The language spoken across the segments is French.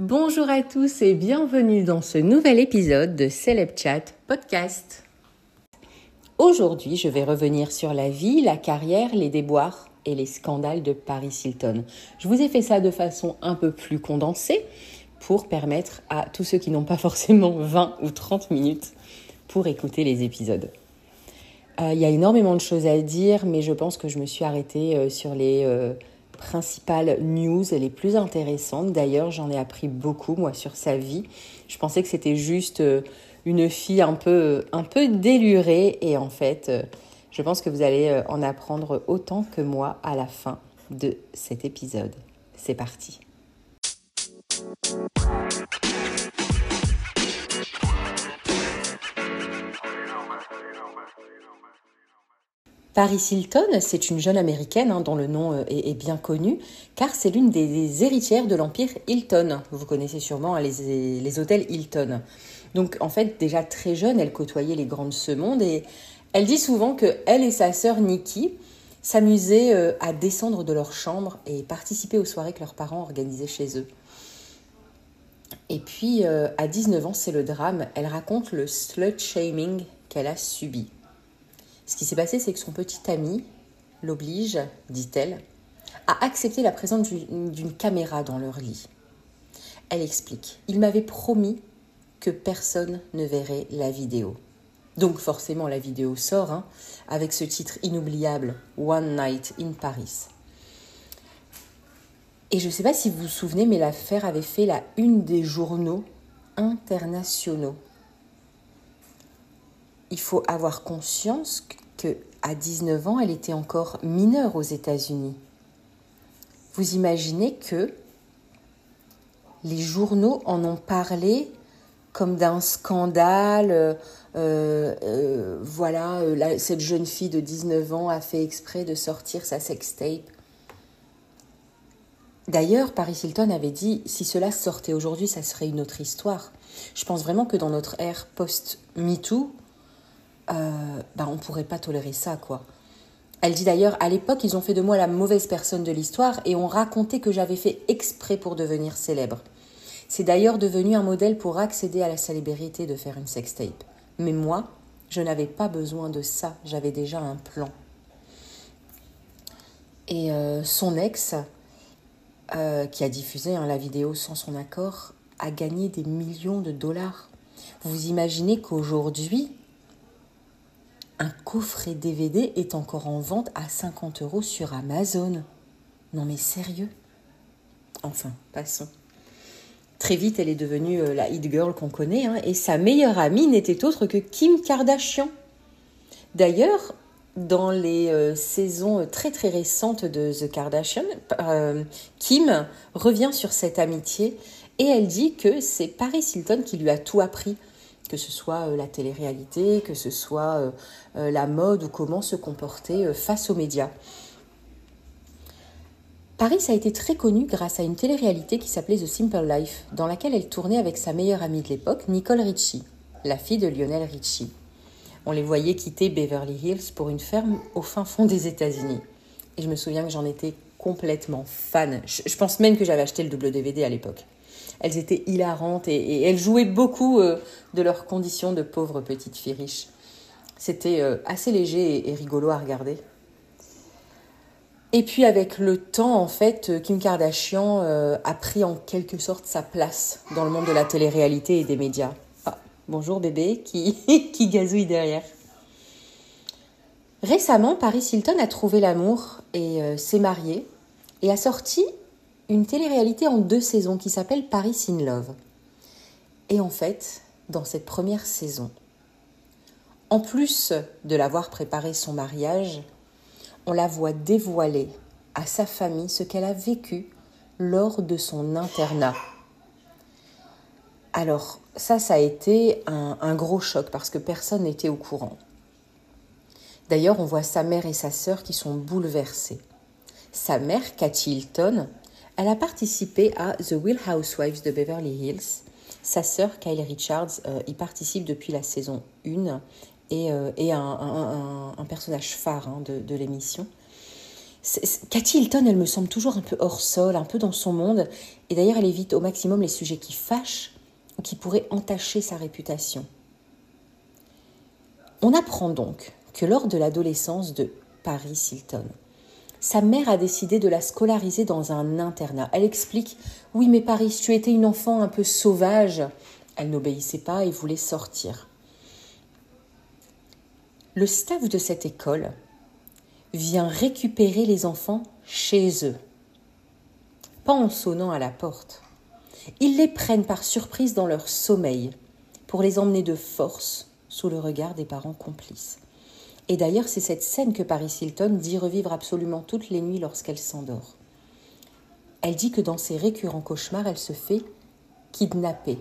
Bonjour à tous et bienvenue dans ce nouvel épisode de Celeb Chat Podcast. Aujourd'hui, je vais revenir sur la vie, la carrière, les déboires et les scandales de Paris Hilton. Je vous ai fait ça de façon un peu plus condensée pour permettre à tous ceux qui n'ont pas forcément 20 ou 30 minutes pour écouter les épisodes. Euh, il y a énormément de choses à dire, mais je pense que je me suis arrêtée euh, sur les euh, principales news les plus intéressantes. D'ailleurs, j'en ai appris beaucoup, moi, sur sa vie. Je pensais que c'était juste une fille un peu, un peu délurée, et en fait, je pense que vous allez en apprendre autant que moi à la fin de cet épisode. C'est parti. Paris Hilton, c'est une jeune américaine hein, dont le nom euh, est, bien connu, car c'est l'une des, héritières de l'empire Hilton. Vous connaissez sûrement hein, les, hôtels Hilton. Donc en fait, déjà très jeune, elle côtoyait les grandes monde et elle dit souvent que elle et sa sœur Nikki s'amusaient euh, à descendre de leur chambre et participer aux soirées que leurs parents organisaient chez eux. Et puis, euh, à 19 ans, c'est le drame. Elle raconte le slut shaming qu'elle a subi. Ce qui s'est passé, c'est que son petit ami l'oblige, dit-elle, à accepter la présence d'une caméra dans leur lit. Elle explique Il m'avait promis que personne ne verrait la vidéo. Donc forcément la vidéo sort hein, avec ce titre inoubliable One Night in Paris. Et je ne sais pas si vous vous souvenez, mais l'affaire avait fait la une des journaux internationaux il faut avoir conscience que à 19 ans, elle était encore mineure aux États-Unis. Vous imaginez que les journaux en ont parlé comme d'un scandale. Euh, euh, voilà, cette jeune fille de 19 ans a fait exprès de sortir sa sextape. D'ailleurs, Paris Hilton avait dit si cela sortait aujourd'hui, ça serait une autre histoire. Je pense vraiment que dans notre ère post-MeToo, euh, bah, on ne pourrait pas tolérer ça, quoi. Elle dit d'ailleurs, à l'époque, ils ont fait de moi la mauvaise personne de l'histoire et ont raconté que j'avais fait exprès pour devenir célèbre. C'est d'ailleurs devenu un modèle pour accéder à la célébrité de faire une sextape. Mais moi, je n'avais pas besoin de ça, j'avais déjà un plan. Et euh, son ex, euh, qui a diffusé hein, la vidéo sans son accord, a gagné des millions de dollars. Vous imaginez qu'aujourd'hui, un coffret DVD est encore en vente à 50 euros sur Amazon. Non mais sérieux? Enfin, passons. Très vite, elle est devenue euh, la hit girl qu'on connaît, hein, et sa meilleure amie n'était autre que Kim Kardashian. D'ailleurs, dans les euh, saisons très très récentes de The Kardashian, euh, Kim revient sur cette amitié et elle dit que c'est Paris Hilton qui lui a tout appris que ce soit euh, la télé-réalité, que ce soit euh, euh, la mode ou comment se comporter face aux médias. Paris a été très connue grâce à une télé-réalité qui s'appelait The Simple Life, dans laquelle elle tournait avec sa meilleure amie de l'époque, Nicole Richie, la fille de Lionel Richie. On les voyait quitter Beverly Hills pour une ferme au fin fond des États-Unis. Et je me souviens que j'en étais complètement fan. Je, pense même que j'avais acheté le double DVD à l'époque. Elles étaient hilarantes et, elles jouaient beaucoup euh, de leurs conditions de pauvres petites filles riches. C'était euh, assez léger et, rigolo à regarder. Et puis avec le temps, en fait, Kim Kardashian euh, a pris en quelque sorte sa place dans le monde de la télé-réalité et des médias. Ah, bonjour bébé qui, qui gazouille derrière. Récemment, Paris Hilton a trouvé l'amour et s'est mariée et a sorti une télé-réalité en deux saisons qui s'appelle Paris in Love. Et en fait, dans cette première saison, en plus de l'avoir préparé son mariage, on la voit dévoiler à sa famille ce qu'elle a vécu lors de son internat. Alors ça, ça a été un, gros choc parce que personne n'était au courant. D'ailleurs, on voit sa mère et sa sœur qui sont bouleversées. Sa mère, Cathy Hilton, elle a participé à The Will Housewives de Beverly Hills. Sa sœur, Kyle Richards, euh, y participe depuis la saison 1 et est euh, un, personnage phare hein, de, l'émission. Cathy Hilton, elle me semble toujours un peu hors sol, un peu dans son monde, et d'ailleurs elle évite au maximum les sujets qui fâchent ou qui pourraient entacher sa réputation. On apprend donc que lors de l'adolescence de Paris Hilton, sa mère a décidé de la scolariser dans un internat. Elle explique Oui, mais Paris, tu étais une enfant un peu sauvage. Elle n'obéissait pas et voulait sortir. Le staff de cette école vient récupérer les enfants chez eux, pas en sonnant à la porte. Ils les prennent par surprise dans leur sommeil pour les emmener de force sous le regard des parents complices. Et d'ailleurs, c'est cette scène que Paris Hilton dit revivre absolument toutes les nuits lorsqu'elle s'endort. Elle dit que dans ses récurrents cauchemars, elle se fait kidnapper.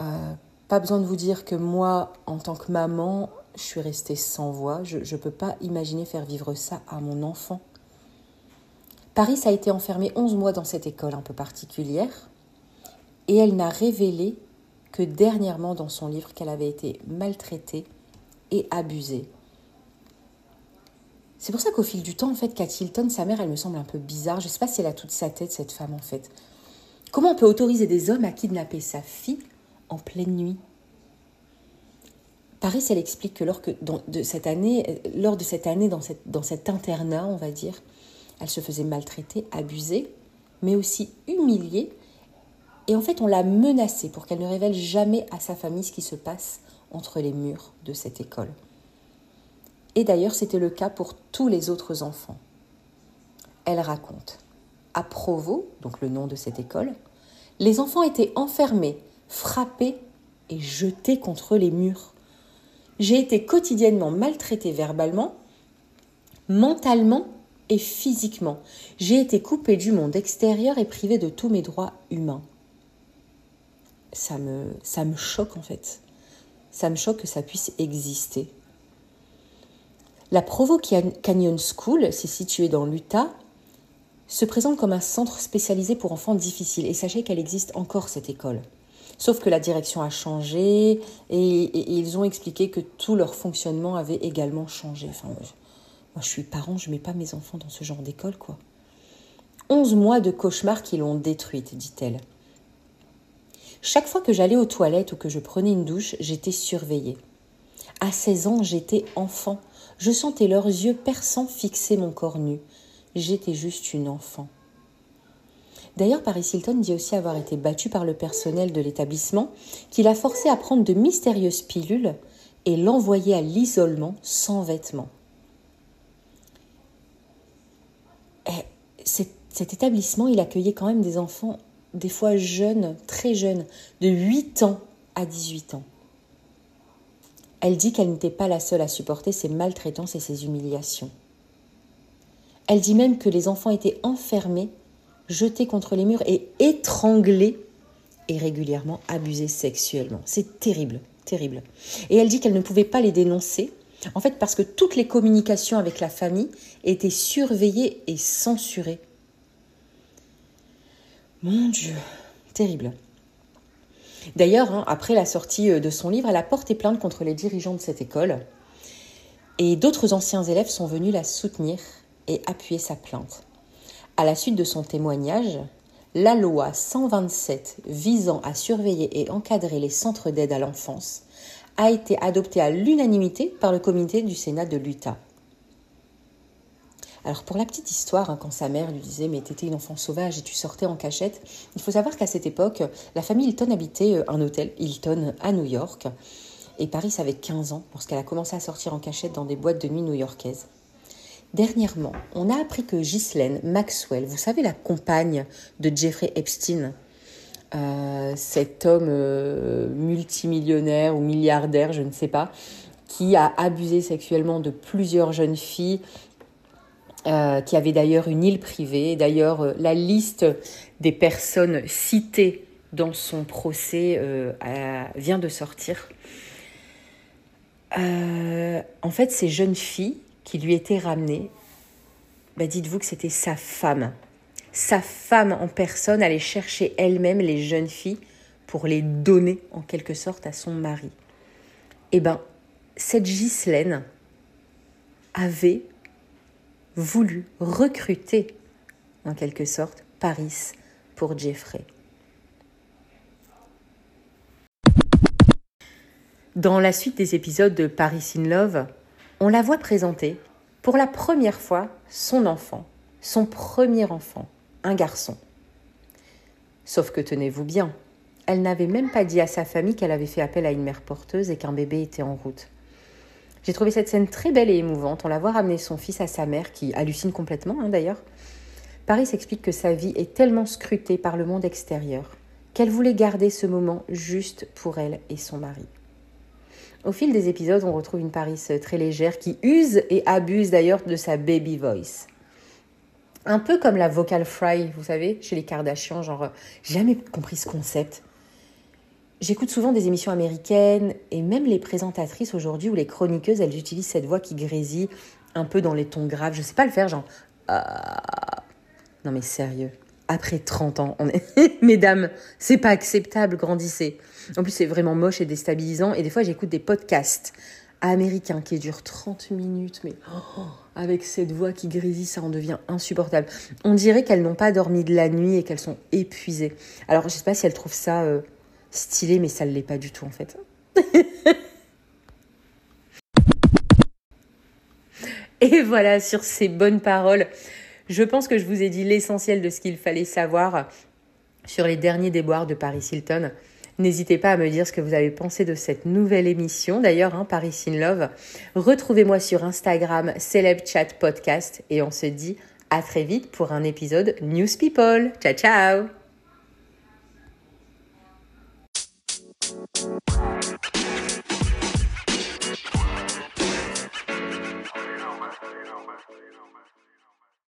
Euh, pas besoin de vous dire que moi, en tant que maman, je suis restée sans voix. Je ne peux pas imaginer faire vivre ça à mon enfant. Paris a été enfermée 11 mois dans cette école un peu particulière et elle n'a révélé que dernièrement dans son livre qu'elle avait été maltraitée et abusée. C'est pour ça qu'au fil du temps, en fait, Cathy Hilton, sa mère, elle me semble un peu bizarre. Je ne sais pas si elle a toute sa tête, cette femme, en fait. Comment on peut autoriser des hommes à kidnapper sa fille en pleine nuit? Paris, elle explique que lors, de cette année, lors de cette année dans, dans cet internat, on va dire, elle se faisait maltraiter, abuser, mais aussi humilier. Et en fait, on l'a menacée pour qu'elle ne révèle jamais à sa famille ce qui se passe entre les murs de cette école. Et d'ailleurs, c'était le cas pour tous les autres enfants. Elle raconte. À Provo, donc le nom de cette école, les enfants étaient enfermés, frappés et jetés contre les murs. J'ai été quotidiennement maltraitée verbalement, mentalement et physiquement. J'ai été coupée du monde extérieur et privée de tous mes droits humains. Ça me, ça me choque en fait. Ça me choque que ça puisse exister. La Provo Canyon School, c'est situé dans l'Utah, se présente comme un centre spécialisé pour enfants difficiles. Et sachez qu'elle existe encore, cette école. Sauf que la direction a changé et, ils ont expliqué que tout leur fonctionnement avait également changé. Enfin, moi, je suis parent, je ne mets pas mes enfants dans ce genre d'école, quoi. Onze mois de cauchemars qui l'ont détruite, dit-elle. Chaque fois que j'allais aux toilettes ou que je prenais une douche, j'étais surveillée. À 16 ans, j'étais enfant. Je sentais leurs yeux perçants fixer mon corps nu. J'étais juste une enfant. D'ailleurs, Paris Hilton dit aussi avoir été battue par le personnel de l'établissement, qui l'a forcé à prendre de mystérieuses pilules et l'envoyer à l'isolement sans vêtements. cet, cet établissement, il accueillait quand même des enfants, des fois jeunes, très jeunes, de 8 ans à 18 ans. Elle dit qu'elle n'était pas la seule à supporter ces maltraitances et ces humiliations. Elle dit même que les enfants étaient enfermés jetés contre les murs et étranglés et régulièrement abusés sexuellement. C'est terrible, terrible. Et elle dit qu'elle ne pouvait pas les dénoncer, en fait parce que toutes les communications avec la famille étaient surveillées et censurées. Mon Dieu, terrible. D'ailleurs, hein, après la sortie euh, de son livre, elle a porté plainte contre les dirigeants de cette école. Et d'autres anciens élèves sont venus la soutenir et appuyer sa plainte. À la suite de son témoignage, la loi 127 visant à surveiller et encadrer les centres d'aide à l'enfance a été adoptée à l'unanimité par le comité du Sénat de l'Utah. Alors pour la petite histoire, hein, quand sa mère lui disait mais t'étais une enfant sauvage et tu sortais en cachette, il faut savoir qu'à cette époque, la famille Hilton habitait euh, un hôtel Hilton à New York et Paris avait 15 ans lorsqu'elle a commencé à sortir en cachette dans des boîtes de nuit new-yorkaises. Dernièrement, on a appris que Ghislaine Maxwell, vous savez la compagne de Jeffrey Epstein, euh, cet homme euh, multimillionnaire ou milliardaire, je ne sais pas, qui a abusé sexuellement de plusieurs jeunes filles, euh, qui avait d'ailleurs une île privée. D'ailleurs, la liste des personnes citées dans son procès vient de sortir. en fait, ces jeunes filles qui lui était ramenée, bah dites-vous que c'était sa femme. Sa femme en personne allait chercher elle-même les jeunes filles pour les donner en quelque sorte à son mari. Eh bien, cette Ghislaine avait voulu recruter, en quelque sorte, Paris pour Jeffrey. Dans la suite des épisodes de Paris in Love, on la voit présenter pour la première fois son enfant, son premier enfant, un garçon. Sauf que tenez-vous bien, elle n'avait même pas dit à sa famille qu'elle avait fait appel à une mère porteuse et qu'un bébé était en route. J'ai trouvé cette scène très belle et émouvante. On la voit ramener son fils à sa mère, qui hallucine complètement hein, d'ailleurs. Paris explique que sa vie est tellement scrutée par le monde extérieur qu'elle voulait garder ce moment juste pour elle et son mari. Au fil des épisodes, on retrouve une Paris très légère qui use et abuse d'ailleurs de sa baby voice. Un peu comme la vocal fry, vous savez, chez les Kardashians, genre, j'ai jamais compris ce concept. J'écoute souvent des émissions américaines et même les présentatrices aujourd'hui ou les chroniqueuses, elles utilisent cette voix qui grésille un peu dans les tons graves. Je sais pas le faire, genre. Ah. Non mais sérieux, après 30 ans, on est. Mesdames, c'est pas acceptable, grandissez. En plus, c'est vraiment moche et déstabilisant. Et des fois, j'écoute des podcasts américains qui durent 30 minutes, mais oh, avec cette voix qui grésille, ça en devient insupportable. On dirait qu'elles n'ont pas dormi de la nuit et qu'elles sont épuisées. Alors, je sais pas si elles trouvent ça. Euh, stylé, mais ça ne l'est pas du tout en fait. Et voilà, sur ces bonnes paroles, je pense que je vous ai dit l'essentiel de ce qu'il fallait savoir sur les derniers déboires de Paris Hilton. N'hésitez pas à me dire ce que vous avez pensé de cette nouvelle émission, d'ailleurs, hein, Paris in Love. Retrouvez-moi sur Instagram, Celeb Chat Podcast, et on se dit à très vite pour un épisode News People. Ciao, ciao